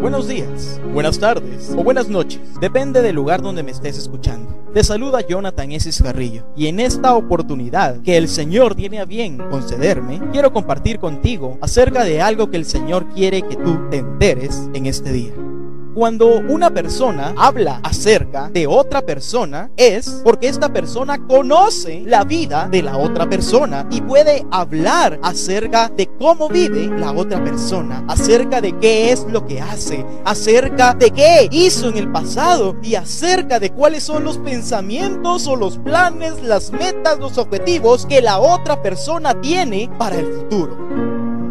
buenos días, buenas tardes o buenas noches, depende del lugar donde me estés escuchando. Te saluda Jonathan S. Carrillo y en esta oportunidad que el Señor tiene a bien concederme, quiero compartir contigo acerca de algo que el Señor quiere que tú te enteres en este día. Cuando una persona habla acerca de otra persona es porque esta persona conoce la vida de la otra persona y puede hablar acerca de cómo vive la otra persona, acerca de qué es lo que hace, acerca de qué hizo en el pasado y acerca de cuáles son los pensamientos o los planes, las metas, los objetivos que la otra persona tiene para el futuro.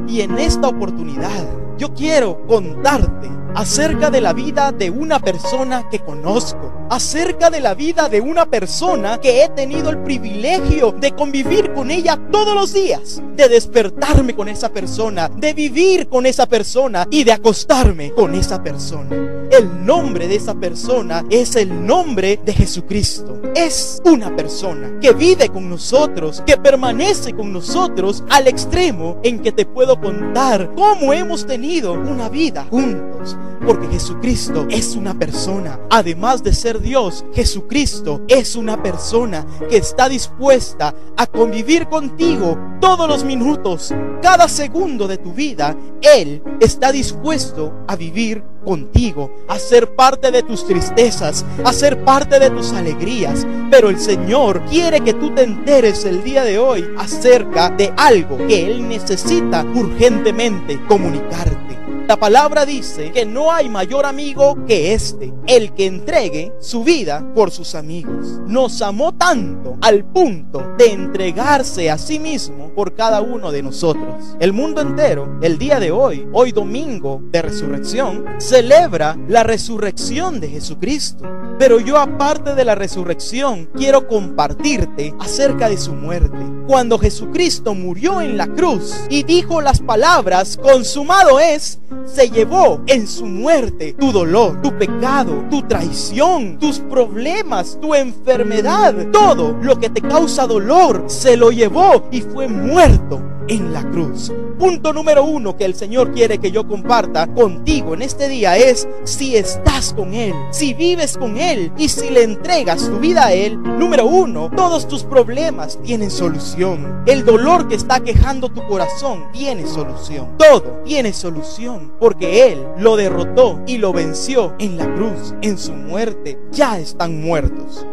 Y en esta oportunidad yo quiero contarte acerca de la vida de una persona que conozco, acerca de la vida de una persona que he tenido el privilegio de convivir con ella todos los días, de despertarme con esa persona, de vivir con esa persona y de acostarme con esa persona. El nombre de esa persona es el nombre de Jesucristo. Es una persona que vive con nosotros, que permanece con nosotros al extremo en que te puedo contar cómo hemos tenido una vida juntos porque Jesucristo es una persona. Además de ser Dios, Jesucristo es una persona que está dispuesta a convivir contigo todos los minutos, cada segundo de tu vida. Él está dispuesto a vivir contigo, a ser parte de tus tristezas, a ser parte de tus alegrías. Pero el Señor quiere que tú te enteres el día de hoy acerca de algo que Él necesita urgentemente comunicarte. La palabra dice que no hay mayor amigo que este, el que entregue su vida por sus amigos. Nos amó tanto al punto de entregarse a sí mismo por cada uno de nosotros. El mundo entero, el día de hoy, hoy domingo de resurrección, celebra la resurrección de Jesucristo. Pero yo aparte de la resurrección, quiero compartirte acerca de su muerte. Cuando Jesucristo murió en la cruz y dijo las palabras, consumado es, se llevó en su muerte tu dolor, tu pecado, tu traición, tus problemas, tu enfermedad, todo lo que te causa dolor, se lo llevó y fue muerto en la cruz. Punto número uno que el Señor quiere que yo comparta contigo en este día es si estás con Él, si vives con Él y si le entregas tu vida a Él. Número uno, todos tus problemas tienen solución. El dolor que está quejando tu corazón tiene solución. Todo tiene solución porque Él lo derrotó y lo venció en la cruz, en su muerte. Ya están muertos.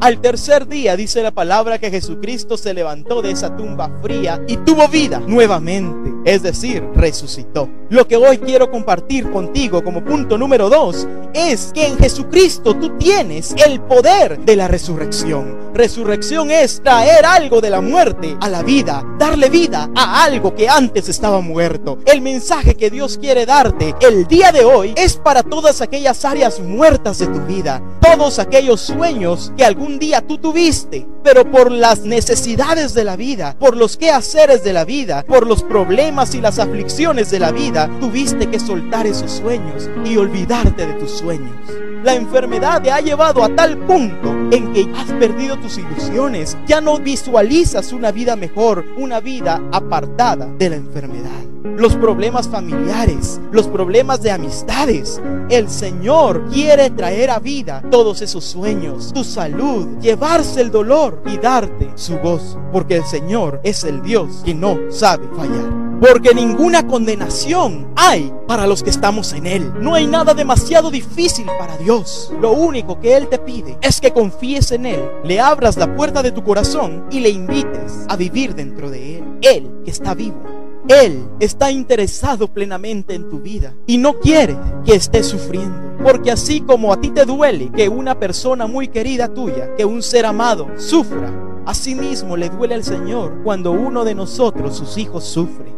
Al tercer día dice la palabra que Jesucristo se levantó de esa tumba fría y tuvo vida nuevamente, es decir, resucitó. Lo que hoy quiero compartir contigo como punto número dos es que en Jesucristo tú tienes el poder de la resurrección. Resurrección es traer algo de la muerte a la vida, darle vida a algo que antes estaba muerto. El mensaje que Dios quiere darte el día de hoy es para todas aquellas áreas muertas de tu vida, todos aquellos sueños que algún día tú tuviste, pero por las necesidades de la vida, por los quehaceres de la vida, por los problemas y las aflicciones de la vida, tuviste que soltar esos sueños y olvidarte de tus sueños. La enfermedad te ha llevado a tal punto en que has perdido tus ilusiones. Ya no visualizas una vida mejor, una vida apartada de la enfermedad. Los problemas familiares, los problemas de amistades. El Señor quiere traer a vida todos esos sueños, tu salud, llevarse el dolor y darte su gozo. Porque el Señor es el Dios que no sabe fallar. Porque ninguna condenación hay para los que estamos en Él. No hay nada demasiado difícil para Dios. Lo único que Él te pide es que confíes en Él, le abras la puerta de tu corazón y le invites a vivir dentro de Él. Él que está vivo. Él está interesado plenamente en tu vida y no quiere que estés sufriendo. Porque así como a ti te duele que una persona muy querida tuya, que un ser amado, sufra, asimismo le duele al Señor cuando uno de nosotros, sus hijos, sufre.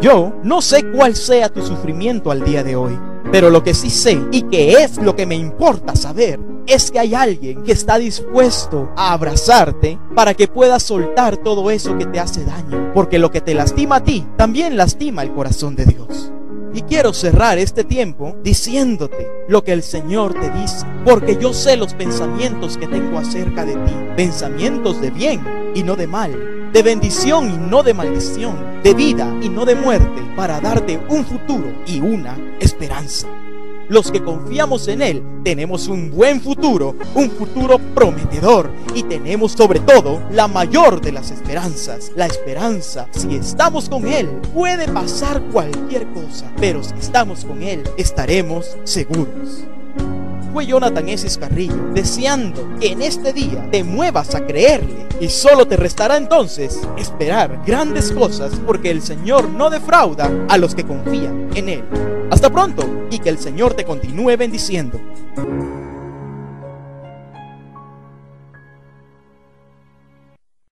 Yo no sé cuál sea tu sufrimiento al día de hoy, pero lo que sí sé y que es lo que me importa saber es que hay alguien que está dispuesto a abrazarte para que puedas soltar todo eso que te hace daño, porque lo que te lastima a ti también lastima el corazón de Dios. Y quiero cerrar este tiempo diciéndote lo que el Señor te dice, porque yo sé los pensamientos que tengo acerca de ti, pensamientos de bien y no de mal de bendición y no de maldición, de vida y no de muerte, para darte un futuro y una esperanza. los que confiamos en Él tenemos un buen futuro, un futuro prometedor y tenemos sobre todo la mayor de las esperanzas. La esperanza, si estamos con Él, puede pasar cualquier cosa, pero si estamos con Él, estaremos seguros fue Jonathan S. Carrillo, deseando que en este día te muevas a creerle y solo te restará entonces esperar grandes cosas porque el Señor no defrauda a los que confían en Él. Hasta pronto y que el Señor te continúe bendiciendo.